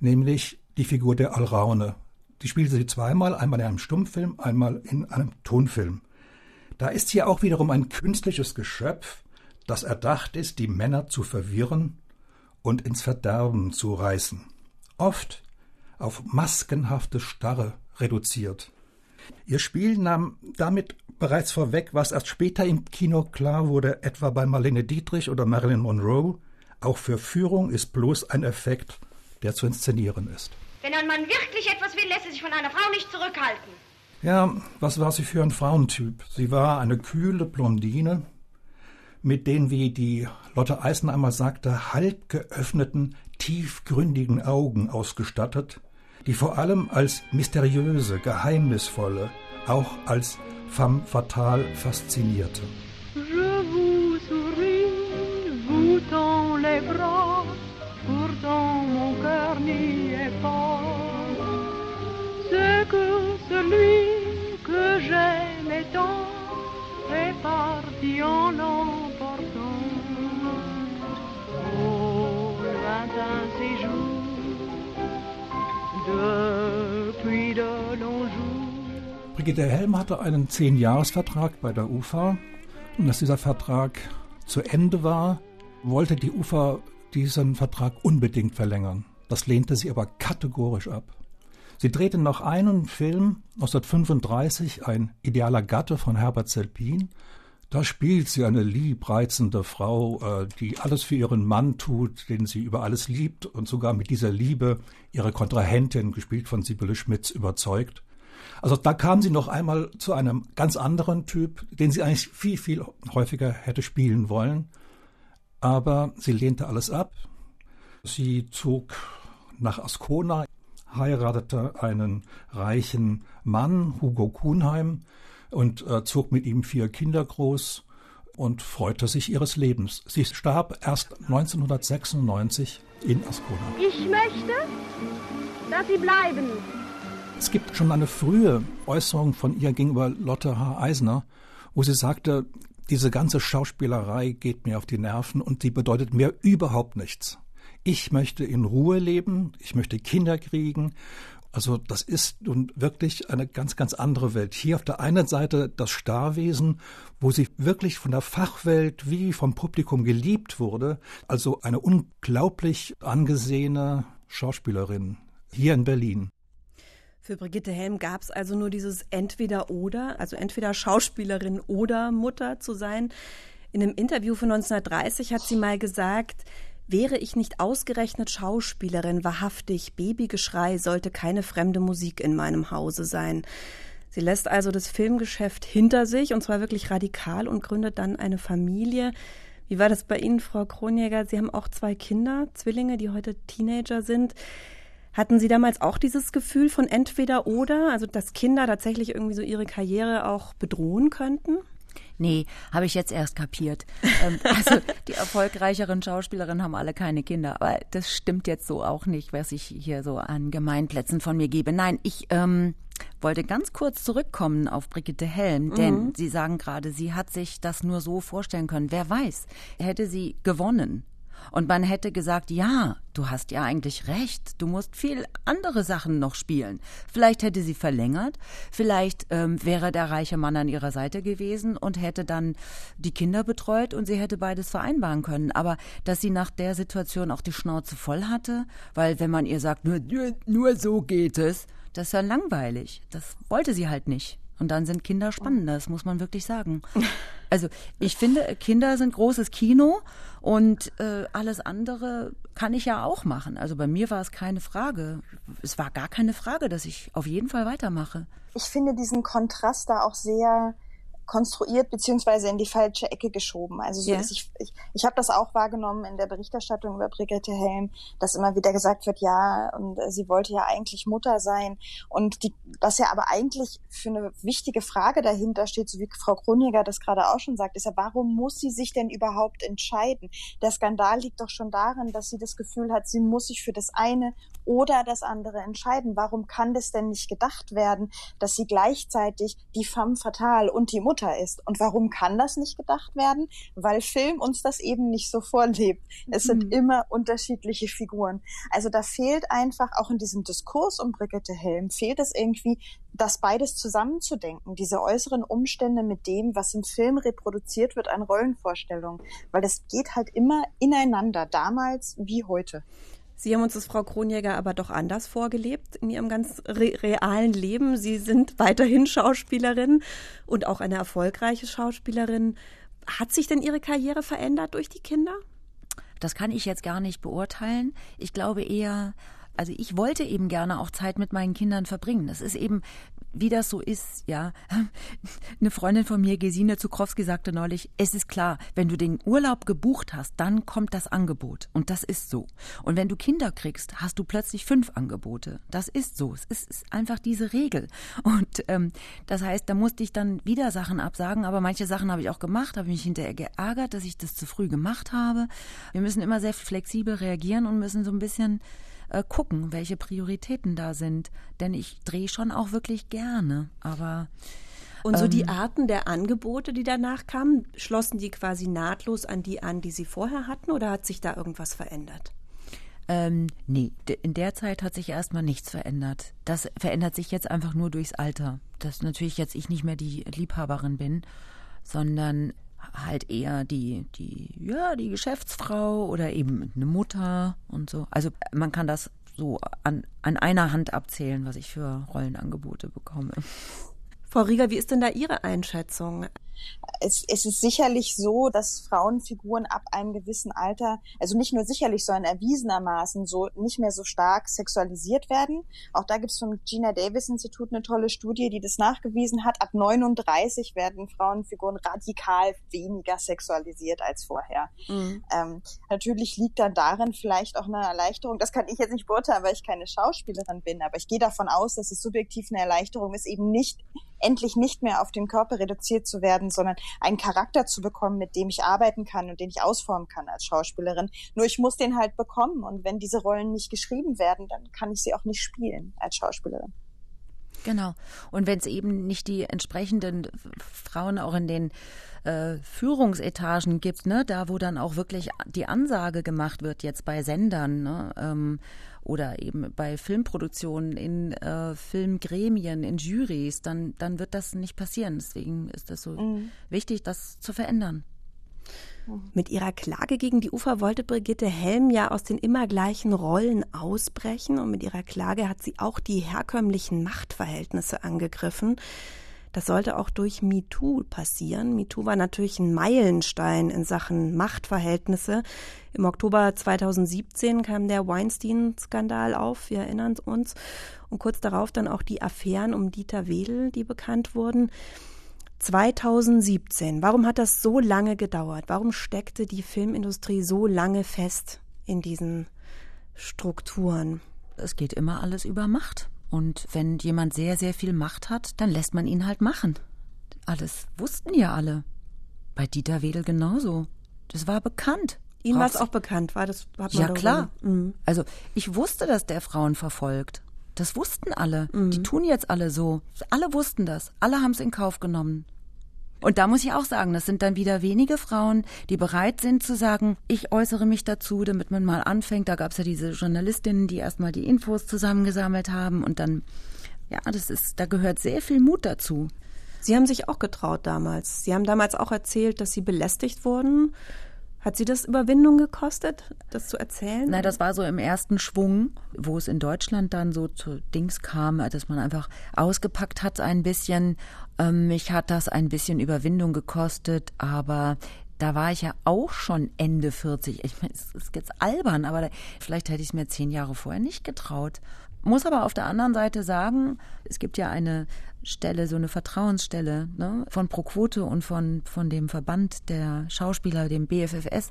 nämlich die Figur der Alraune. Die spielte sie zweimal, einmal in einem Stummfilm, einmal in einem Tonfilm. Da ist sie auch wiederum ein künstliches Geschöpf, das erdacht ist, die Männer zu verwirren und ins Verderben zu reißen. Oft auf maskenhafte Starre reduziert. Ihr Spiel nahm damit bereits vorweg, was erst später im Kino klar wurde, etwa bei Marlene Dietrich oder Marilyn Monroe. Auch für Führung ist bloß ein Effekt, der zu inszenieren ist. Wenn ein Mann wirklich etwas will, lässt er sich von einer Frau nicht zurückhalten. Ja, was war sie für ein Frauentyp? Sie war eine kühle Blondine mit den, wie die Lotte Eisen einmal sagte, halb geöffneten, tiefgründigen Augen ausgestattet, die vor allem als mysteriöse, geheimnisvolle, auch als femme fatale faszinierte. Tant est parti en. Au lointain séjour, depuis de longs jours. Brigitte Helm hatte einen Zehn-Jahres-Vertrag bei der UFA. Und als dieser Vertrag zu Ende war, wollte die UFA diesen Vertrag unbedingt verlängern. Das lehnte sie aber kategorisch ab. Sie drehte noch einen Film 1935, Ein idealer Gatte von Herbert Zelpin. Da spielt sie eine liebreizende Frau, äh, die alles für ihren Mann tut, den sie über alles liebt und sogar mit dieser Liebe ihre Kontrahentin, gespielt von Sibylle Schmitz, überzeugt. Also da kam sie noch einmal zu einem ganz anderen Typ, den sie eigentlich viel, viel häufiger hätte spielen wollen. Aber sie lehnte alles ab. Sie zog nach Ascona, heiratete einen reichen Mann, Hugo Kuhnheim, und äh, zog mit ihm vier Kinder groß und freute sich ihres Lebens. Sie starb erst 1996 in Ascona. Ich möchte, dass Sie bleiben. Es gibt schon eine frühe Äußerung von ihr gegenüber Lotte H. Eisner, wo sie sagte, diese ganze Schauspielerei geht mir auf die Nerven und die bedeutet mir überhaupt nichts. Ich möchte in Ruhe leben, ich möchte Kinder kriegen. Also das ist nun wirklich eine ganz, ganz andere Welt. Hier auf der einen Seite das Starwesen, wo sie wirklich von der Fachwelt wie vom Publikum geliebt wurde. Also eine unglaublich angesehene Schauspielerin hier in Berlin. Für Brigitte Helm gab es also nur dieses Entweder-Oder, also entweder Schauspielerin oder Mutter zu sein. In einem Interview von 1930 hat sie mal gesagt, Wäre ich nicht ausgerechnet Schauspielerin, wahrhaftig, Babygeschrei sollte keine fremde Musik in meinem Hause sein. Sie lässt also das Filmgeschäft hinter sich und zwar wirklich radikal und gründet dann eine Familie. Wie war das bei Ihnen, Frau Kronjäger? Sie haben auch zwei Kinder, Zwillinge, die heute Teenager sind. Hatten Sie damals auch dieses Gefühl von entweder oder, also dass Kinder tatsächlich irgendwie so ihre Karriere auch bedrohen könnten? Nee, habe ich jetzt erst kapiert. ähm, also die erfolgreicheren Schauspielerinnen haben alle keine Kinder. Aber das stimmt jetzt so auch nicht, was ich hier so an Gemeinplätzen von mir gebe. Nein, ich ähm, wollte ganz kurz zurückkommen auf Brigitte Helm, denn mhm. Sie sagen gerade, sie hat sich das nur so vorstellen können. Wer weiß, hätte sie gewonnen und man hätte gesagt, ja, du hast ja eigentlich recht, du musst viel andere Sachen noch spielen. Vielleicht hätte sie verlängert, vielleicht ähm, wäre der reiche Mann an ihrer Seite gewesen und hätte dann die Kinder betreut und sie hätte beides vereinbaren können. Aber dass sie nach der Situation auch die Schnauze voll hatte, weil wenn man ihr sagt, nur, nur, nur so geht es, das ist ja langweilig. Das wollte sie halt nicht. Und dann sind Kinder spannender, das muss man wirklich sagen. Also ich finde, Kinder sind großes Kino und äh, alles andere kann ich ja auch machen. Also bei mir war es keine Frage. Es war gar keine Frage, dass ich auf jeden Fall weitermache. Ich finde diesen Kontrast da auch sehr konstruiert beziehungsweise in die falsche Ecke geschoben. Also so, yeah. ich, ich, ich habe das auch wahrgenommen in der Berichterstattung über Brigitte Helm, dass immer wieder gesagt wird, ja, und äh, sie wollte ja eigentlich Mutter sein. Und die, was ja aber eigentlich für eine wichtige Frage dahinter steht, so wie Frau Kroniger das gerade auch schon sagt, ist ja, warum muss sie sich denn überhaupt entscheiden? Der Skandal liegt doch schon darin, dass sie das Gefühl hat, sie muss sich für das eine oder das andere entscheiden. Warum kann das denn nicht gedacht werden, dass sie gleichzeitig die femme fatale und die Mutter ist? Und warum kann das nicht gedacht werden? Weil Film uns das eben nicht so vorlebt. Es mhm. sind immer unterschiedliche Figuren. Also da fehlt einfach auch in diesem Diskurs um Brigitte Helm, fehlt es irgendwie, das beides zusammenzudenken, diese äußeren Umstände mit dem, was im Film reproduziert wird an Rollenvorstellungen. Weil das geht halt immer ineinander, damals wie heute. Sie haben uns das, Frau Kronjäger, aber doch anders vorgelebt in Ihrem ganz re realen Leben. Sie sind weiterhin Schauspielerin und auch eine erfolgreiche Schauspielerin. Hat sich denn Ihre Karriere verändert durch die Kinder? Das kann ich jetzt gar nicht beurteilen. Ich glaube eher, also ich wollte eben gerne auch Zeit mit meinen Kindern verbringen. Das ist eben, wie das so ist, ja. Eine Freundin von mir, Gesine Zukrowski, sagte neulich, es ist klar, wenn du den Urlaub gebucht hast, dann kommt das Angebot. Und das ist so. Und wenn du Kinder kriegst, hast du plötzlich fünf Angebote. Das ist so. Es ist, ist einfach diese Regel. Und ähm, das heißt, da musste ich dann wieder Sachen absagen, aber manche Sachen habe ich auch gemacht, habe mich hinterher geärgert, dass ich das zu früh gemacht habe. Wir müssen immer sehr flexibel reagieren und müssen so ein bisschen äh, gucken, welche Prioritäten da sind. Denn ich drehe schon auch wirklich gerne, aber. Und so die ähm, Arten der Angebote, die danach kamen, schlossen die quasi nahtlos an die an, die sie vorher hatten, oder hat sich da irgendwas verändert? Ähm, nee, in der Zeit hat sich erstmal nichts verändert. Das verändert sich jetzt einfach nur durchs Alter. Dass natürlich jetzt ich nicht mehr die Liebhaberin bin, sondern halt eher die, die, ja, die Geschäftsfrau oder eben eine Mutter und so. Also man kann das so an, an einer Hand abzählen, was ich für Rollenangebote bekomme. Frau Rieger, wie ist denn da Ihre Einschätzung? es, es ist sicherlich so, dass Frauenfiguren ab einem gewissen Alter, also nicht nur sicherlich, sondern erwiesenermaßen so nicht mehr so stark sexualisiert werden. Auch da gibt es vom Gina Davis Institut eine tolle Studie, die das nachgewiesen hat. Ab 39 werden Frauenfiguren radikal weniger sexualisiert als vorher. Mhm. Ähm, natürlich liegt dann darin vielleicht auch eine Erleichterung. Das kann ich jetzt nicht beurteilen, weil ich keine Schauspielerin bin, aber ich gehe davon aus, dass es subjektiv eine Erleichterung ist, eben nicht endlich nicht mehr auf den Körper reduziert zu werden, sondern einen Charakter zu bekommen, mit dem ich arbeiten kann und den ich ausformen kann als Schauspielerin. Nur ich muss den halt bekommen und wenn diese Rollen nicht geschrieben werden, dann kann ich sie auch nicht spielen als Schauspielerin. Genau. Und wenn es eben nicht die entsprechenden Frauen auch in den äh, Führungsetagen gibt, ne, da wo dann auch wirklich die Ansage gemacht wird, jetzt bei Sendern ne, ähm, oder eben bei Filmproduktionen, in äh, Filmgremien, in Juries, dann, dann wird das nicht passieren. Deswegen ist das so mhm. wichtig, das zu verändern. Mit ihrer Klage gegen die Ufer wollte Brigitte Helm ja aus den immer gleichen Rollen ausbrechen und mit ihrer Klage hat sie auch die herkömmlichen Machtverhältnisse angegriffen. Das sollte auch durch MeToo passieren. MeToo war natürlich ein Meilenstein in Sachen Machtverhältnisse. Im Oktober 2017 kam der Weinstein-Skandal auf, wir erinnern uns. Und kurz darauf dann auch die Affären um Dieter Wedel, die bekannt wurden. 2017. Warum hat das so lange gedauert? Warum steckte die Filmindustrie so lange fest in diesen Strukturen? Es geht immer alles über Macht. Und wenn jemand sehr, sehr viel Macht hat, dann lässt man ihn halt machen. Alles wussten ja alle. Bei Dieter Wedel genauso. Das war bekannt. Ihnen war es auch bekannt, war das? ja klar. Mhm. Also ich wusste, dass der Frauen verfolgt. Das wussten alle. Mhm. Die tun jetzt alle so. Alle wussten das. Alle haben es in Kauf genommen. Und da muss ich auch sagen, das sind dann wieder wenige Frauen, die bereit sind zu sagen, ich äußere mich dazu, damit man mal anfängt. Da gab es ja diese Journalistinnen, die erstmal die Infos zusammengesammelt haben und dann, ja, das ist, da gehört sehr viel Mut dazu. Sie haben sich auch getraut damals. Sie haben damals auch erzählt, dass Sie belästigt wurden hat Sie das Überwindung gekostet, das zu erzählen? Nein, das war so im ersten Schwung, wo es in Deutschland dann so zu Dings kam, dass man einfach ausgepackt hat ein bisschen. Ähm, mich hat das ein bisschen Überwindung gekostet, aber da war ich ja auch schon Ende 40. Ich meine, es ist jetzt albern, aber da, vielleicht hätte ich es mir zehn Jahre vorher nicht getraut. Muss aber auf der anderen Seite sagen, es gibt ja eine Stelle, so eine Vertrauensstelle ne, von ProQuote und von, von dem Verband der Schauspieler, dem BFFS,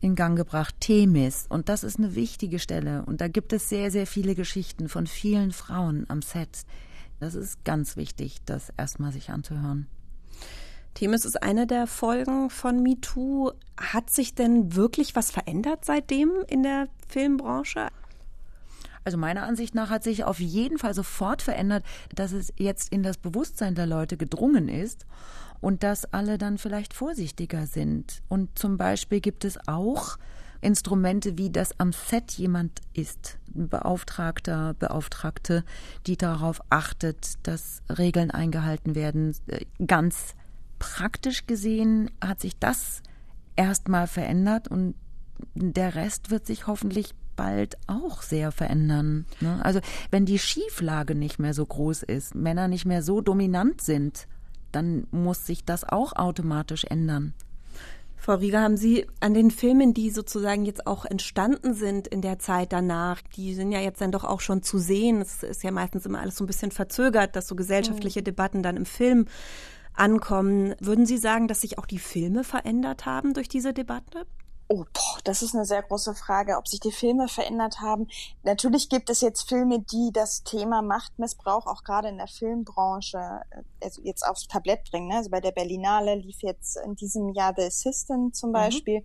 in Gang gebracht, Themis. Und das ist eine wichtige Stelle. Und da gibt es sehr, sehr viele Geschichten von vielen Frauen am Set. Das ist ganz wichtig, das erstmal sich anzuhören. Themis ist eine der Folgen von MeToo. Hat sich denn wirklich was verändert seitdem in der Filmbranche? Also meiner Ansicht nach hat sich auf jeden Fall sofort verändert, dass es jetzt in das Bewusstsein der Leute gedrungen ist und dass alle dann vielleicht vorsichtiger sind. Und zum Beispiel gibt es auch Instrumente, wie das am Set jemand ist, Beauftragter, Beauftragte, die darauf achtet, dass Regeln eingehalten werden. Ganz praktisch gesehen hat sich das erstmal verändert und der Rest wird sich hoffentlich bald auch sehr verändern. Ne? Also wenn die Schieflage nicht mehr so groß ist, Männer nicht mehr so dominant sind, dann muss sich das auch automatisch ändern. Frau Rieger, haben Sie an den Filmen, die sozusagen jetzt auch entstanden sind in der Zeit danach, die sind ja jetzt dann doch auch schon zu sehen. Es ist ja meistens immer alles so ein bisschen verzögert, dass so gesellschaftliche mhm. Debatten dann im Film ankommen. Würden Sie sagen, dass sich auch die Filme verändert haben durch diese Debatte? Oh, boah, das ist eine sehr große Frage, ob sich die Filme verändert haben. Natürlich gibt es jetzt Filme, die das Thema Machtmissbrauch auch gerade in der Filmbranche äh, also jetzt aufs Tablett bringen. Ne? Also bei der Berlinale lief jetzt in diesem Jahr The Assistant zum mhm. Beispiel,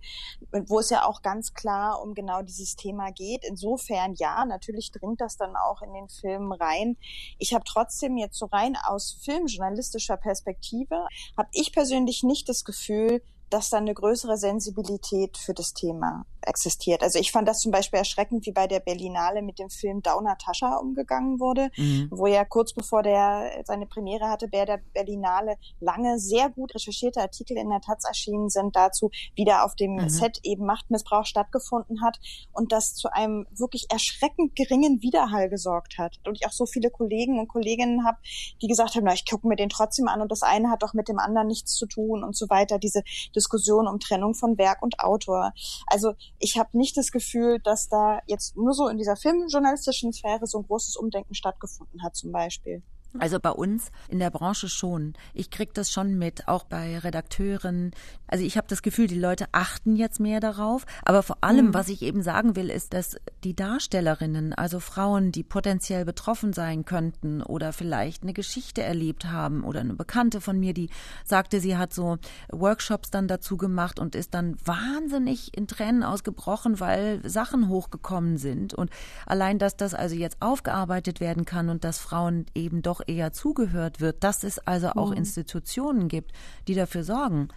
mhm. wo es ja auch ganz klar um genau dieses Thema geht. Insofern ja, natürlich dringt das dann auch in den Film rein. Ich habe trotzdem jetzt so rein aus filmjournalistischer Perspektive, habe ich persönlich nicht das Gefühl, dass da eine größere Sensibilität für das Thema existiert. Also ich fand das zum Beispiel erschreckend, wie bei der Berlinale mit dem Film Downer Tascha umgegangen wurde, mhm. wo ja kurz bevor der seine Premiere hatte, bei der Berlinale lange sehr gut recherchierte Artikel in der Taz erschienen sind dazu, wie da auf dem mhm. Set eben Machtmissbrauch stattgefunden hat und das zu einem wirklich erschreckend geringen Widerhall gesorgt hat. Und ich auch so viele Kollegen und Kolleginnen habe, die gesagt haben, na, ich gucke mir den trotzdem an und das eine hat doch mit dem anderen nichts zu tun und so weiter. Diese Diskussion um Trennung von Werk und Autor. Also ich habe nicht das Gefühl, dass da jetzt nur so in dieser filmjournalistischen Sphäre so ein großes Umdenken stattgefunden hat zum Beispiel. Also bei uns in der Branche schon. Ich krieg das schon mit, auch bei Redakteuren. Also ich habe das Gefühl, die Leute achten jetzt mehr darauf. Aber vor allem, mhm. was ich eben sagen will, ist, dass die Darstellerinnen, also Frauen, die potenziell betroffen sein könnten oder vielleicht eine Geschichte erlebt haben oder eine Bekannte von mir, die sagte, sie hat so Workshops dann dazu gemacht und ist dann wahnsinnig in Tränen ausgebrochen, weil Sachen hochgekommen sind. Und allein, dass das also jetzt aufgearbeitet werden kann und dass Frauen eben doch auch eher zugehört wird, dass es also auch Mhm. Institutionen gibt, die dafür sorgen.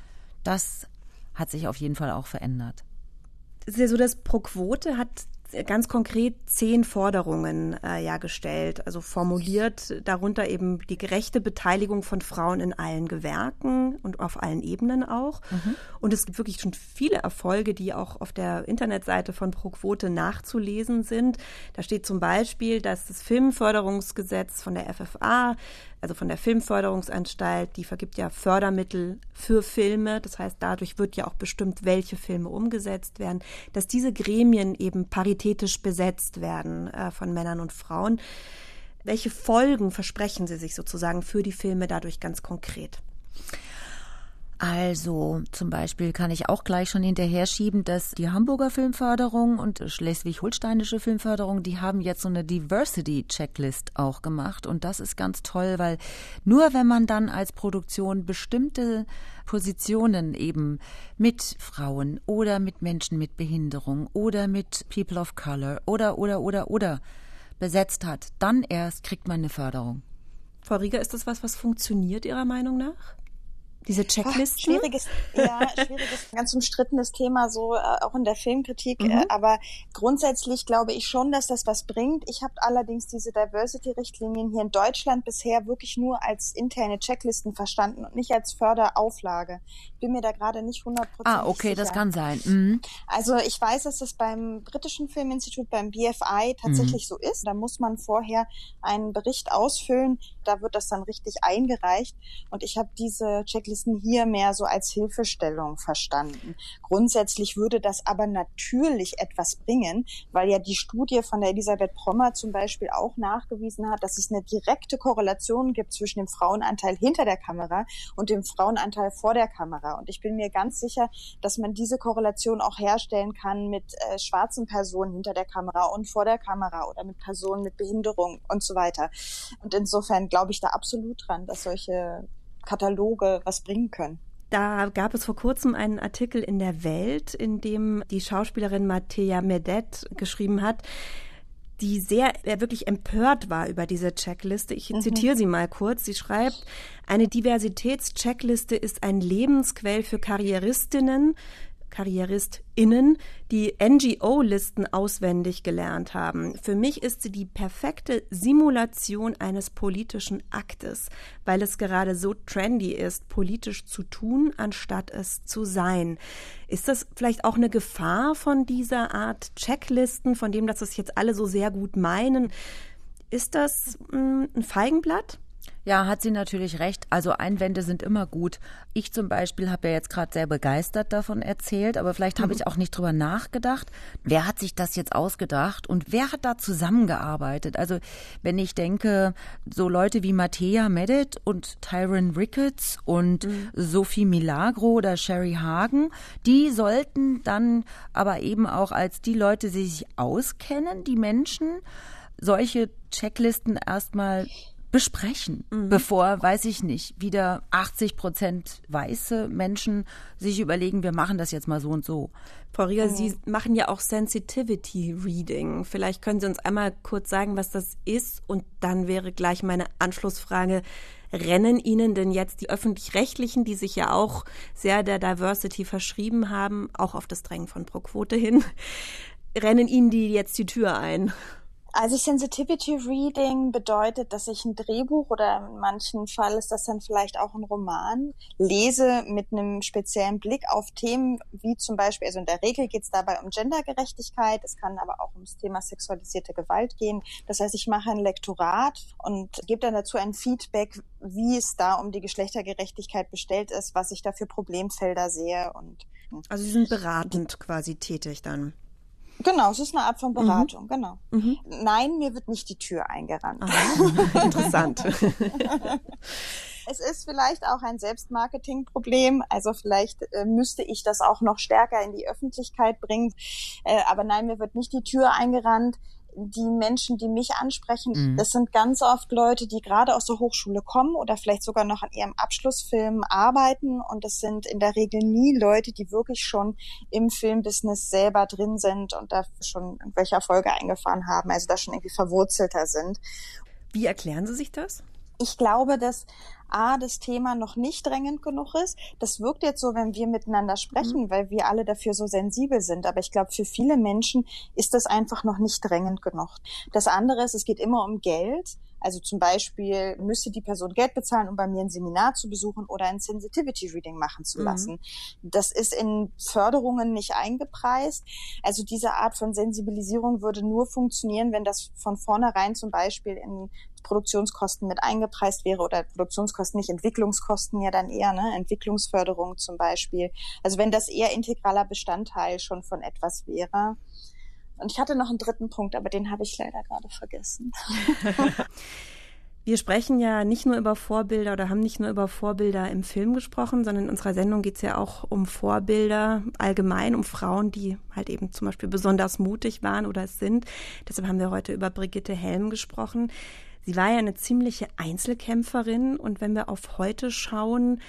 Das hat sich auf jeden Fall auch verändert. Es ist ja so, dass Pro Quote hat ganz konkret zehn Forderungen äh, ja gestellt, also formuliert darunter eben die gerechte Beteiligung von Frauen in allen Gewerken und auf allen Ebenen auch. Und es gibt wirklich schon viele Erfolge, die auch auf der Internetseite von Pro Quote nachzulesen sind. Da steht zum Beispiel, dass das Filmförderungsgesetz von der FFA also von der Filmförderungsanstalt, die vergibt ja Fördermittel für Filme. Das heißt, dadurch wird ja auch bestimmt, welche Filme umgesetzt werden, dass diese Gremien eben paritätisch besetzt werden äh, von Männern und Frauen. Welche Folgen versprechen Sie sich sozusagen für die Filme dadurch ganz konkret? Also zum Beispiel kann ich auch gleich schon hinterher schieben, dass die Hamburger Filmförderung und schleswig-holsteinische Filmförderung, die haben jetzt so eine Diversity-Checklist auch gemacht. Und das ist ganz toll, weil nur wenn man dann als Produktion bestimmte Positionen eben mit Frauen oder mit Menschen mit Behinderung oder mit People of Color oder, oder, oder, oder besetzt hat, dann erst kriegt man eine Förderung. Frau Rieger, ist das was, was funktioniert Ihrer Meinung nach? Diese Checklisten? Ach, schwieriges, ja, schwieriges, ganz umstrittenes Thema, so äh, auch in der Filmkritik. Mhm. Äh, aber grundsätzlich glaube ich schon, dass das was bringt. Ich habe allerdings diese Diversity-Richtlinien hier in Deutschland bisher wirklich nur als interne Checklisten verstanden und nicht als Förderauflage. Ich bin mir da gerade nicht hundertprozentig Ah, okay, sicher. das kann sein. Mhm. Also ich weiß, dass das beim britischen Filminstitut, beim BFI tatsächlich so ist. Da muss man vorher einen Bericht ausfüllen. Da wird das dann richtig eingereicht. Und ich habe diese Checklisten hier mehr so als Hilfestellung verstanden. Grundsätzlich würde das aber natürlich etwas bringen, weil ja die Studie von der Elisabeth Prommer zum Beispiel auch nachgewiesen hat, dass es eine direkte Korrelation gibt zwischen dem Frauenanteil hinter der Kamera und dem Frauenanteil vor der Kamera. Und ich bin mir ganz sicher, dass man diese Korrelation auch herstellen kann mit äh, schwarzen Personen hinter der Kamera und vor der Kamera oder mit Personen mit Behinderung und so weiter. Und insofern glaube ich da absolut dran, dass solche Kataloge was bringen können. Da gab es vor kurzem einen Artikel in der Welt, in dem die Schauspielerin Mattea Medet geschrieben hat, die sehr, äh, wirklich empört war über diese Checkliste. Ich zitiere sie mal kurz. Sie schreibt, eine Diversitätscheckliste ist ein Lebensquell für Karrieristinnen, KarrieristInnen, die NGO-Listen auswendig gelernt haben. Für mich ist sie die perfekte Simulation eines politischen Aktes, weil es gerade so trendy ist, politisch zu tun, anstatt es zu sein. Ist das vielleicht auch eine Gefahr von dieser Art Checklisten, von dem, dass es jetzt alle so sehr gut meinen? Ist das mh, ein Feigenblatt? Ja, hat sie natürlich recht. Also Einwände sind immer gut. Ich zum Beispiel habe ja jetzt gerade sehr begeistert davon erzählt, aber vielleicht habe ich auch nicht drüber nachgedacht. Wer hat sich das jetzt ausgedacht und wer hat da zusammengearbeitet? Also wenn ich denke, so Leute wie Mattea Medet und Tyron Ricketts und Sophie Milagro oder Sherry Hagen, die sollten dann aber eben auch als die Leute, die sich auskennen, die Menschen, solche Checklisten erstmal besprechen, bevor, weiß ich nicht, wieder 80 Prozent weiße Menschen sich überlegen, wir machen das jetzt mal so und so. Frau Rieger, Sie machen ja auch Sensitivity Reading. Vielleicht können Sie uns einmal kurz sagen, was das ist und dann wäre gleich meine Anschlussfrage. Rennen Ihnen denn jetzt die öffentlich-rechtlichen, die sich ja auch sehr der Diversity verschrieben haben, auch auf das Drängen von Pro-Quote hin, rennen Ihnen die jetzt die Tür ein? Also Sensitivity Reading bedeutet, dass ich ein Drehbuch oder in manchen Fall ist das dann vielleicht auch ein Roman lese mit einem speziellen Blick auf Themen wie zum Beispiel, also in der Regel geht es dabei um Gendergerechtigkeit, es kann aber auch ums Thema sexualisierte Gewalt gehen. Das heißt, ich mache ein Lektorat und gebe dann dazu ein Feedback, wie es da um die Geschlechtergerechtigkeit bestellt ist, was ich da für Problemfelder sehe und Also Sie sind beratend quasi tätig dann. Genau, es ist eine Art von Beratung, genau. Nein, mir wird nicht die Tür eingerannt. Interessant. Es ist vielleicht auch ein Selbstmarketingproblem. Also vielleicht äh, müsste ich das auch noch stärker in die Öffentlichkeit bringen. Äh, aber nein, mir wird nicht die Tür eingerannt. Die Menschen, die mich ansprechen, das sind ganz oft Leute, die gerade aus der Hochschule kommen oder vielleicht sogar noch an ihrem Abschlussfilm arbeiten. Und das sind in der Regel nie Leute, die wirklich schon im Filmbusiness selber drin sind und da schon irgendwelche Erfolge eingefahren haben, also da schon irgendwie verwurzelter sind. Wie erklären Sie sich das? Ich glaube, dass A, das Thema noch nicht drängend genug ist. Das wirkt jetzt so, wenn wir miteinander sprechen, mhm. weil wir alle dafür so sensibel sind. Aber ich glaube, für viele Menschen ist das einfach noch nicht drängend genug. Das andere ist, es geht immer um Geld. Also zum Beispiel müsste die Person Geld bezahlen, um bei mir ein Seminar zu besuchen oder ein Sensitivity Reading machen zu mhm. lassen. Mhm. Das ist in Förderungen nicht eingepreist. Also diese Art von Sensibilisierung würde nur funktionieren, wenn das von vornherein zum Beispiel in Produktionskosten mit eingepreist wäre oder Produktionskosten nicht, Entwicklungskosten ja dann eher, ne? Entwicklungsförderung zum Beispiel. Also wenn das eher integraler Bestandteil schon von etwas wäre. Und ich hatte noch einen dritten Punkt, aber den habe ich leider gerade vergessen. Wir sprechen ja nicht nur über Vorbilder oder haben nicht nur über Vorbilder im Film gesprochen, sondern in unserer Sendung geht es ja auch um Vorbilder allgemein, um Frauen, die halt eben zum Beispiel besonders mutig waren oder es sind. Deshalb haben wir heute über Brigitte Helm gesprochen. Sie war ja eine ziemliche Einzelkämpferin und wenn wir auf heute schauen,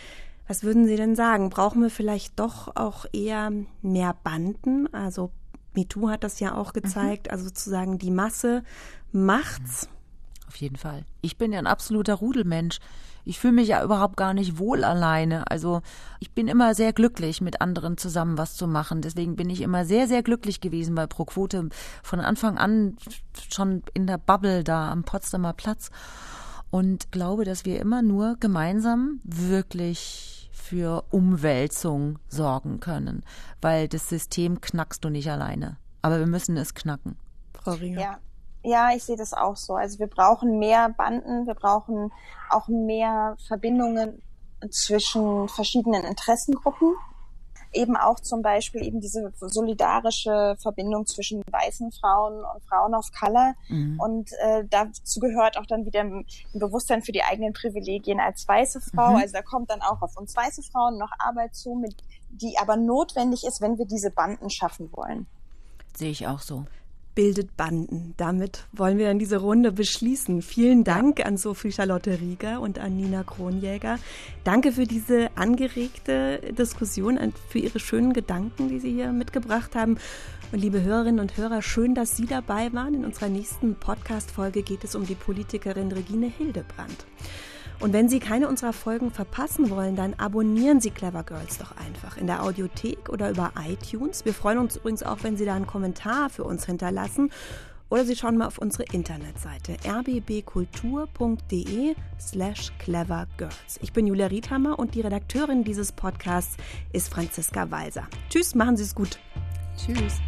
was würden Sie denn sagen? Brauchen wir vielleicht doch auch eher mehr Banden? Also MeToo hat das ja auch gezeigt, mhm. also sozusagen die Masse macht's. Auf jeden Fall. Ich bin ja ein absoluter Rudelmensch. Ich fühle mich ja überhaupt gar nicht wohl alleine. Also ich bin immer sehr glücklich, mit anderen zusammen was zu machen. Deswegen bin ich immer sehr, sehr glücklich gewesen bei ProQuote von Anfang an schon in der Bubble da am Potsdamer Platz und glaube, dass wir immer nur gemeinsam wirklich für Umwälzung sorgen können, weil das System knackst du nicht alleine. Aber wir müssen es knacken. Frau Ringer. Ja. Ja, ich sehe das auch so. Also wir brauchen mehr Banden, wir brauchen auch mehr Verbindungen zwischen verschiedenen Interessengruppen eben auch zum Beispiel eben diese solidarische Verbindung zwischen weißen Frauen und Frauen of Color. Mhm. Und äh, dazu gehört auch dann wieder ein Bewusstsein für die eigenen Privilegien als weiße Frau. Mhm. Also da kommt dann auch auf uns weiße Frauen noch Arbeit zu, mit, die aber notwendig ist, wenn wir diese Banden schaffen wollen. Sehe ich auch so bildet Banden. Damit wollen wir dann diese Runde beschließen. Vielen Dank an Sophie Charlotte Rieger und an Nina Kronjäger. Danke für diese angeregte Diskussion und für Ihre schönen Gedanken, die Sie hier mitgebracht haben. Und liebe Hörerinnen und Hörer, schön, dass Sie dabei waren. In unserer nächsten Podcast-Folge geht es um die Politikerin Regine Hildebrandt. Und wenn Sie keine unserer Folgen verpassen wollen, dann abonnieren Sie Clever Girls doch einfach in der Audiothek oder über iTunes. Wir freuen uns übrigens auch, wenn Sie da einen Kommentar für uns hinterlassen. Oder Sie schauen mal auf unsere Internetseite rbbkultur.de slash clevergirls. Ich bin Julia Riedhammer und die Redakteurin dieses Podcasts ist Franziska Walser. Tschüss, machen Sie es gut. Tschüss.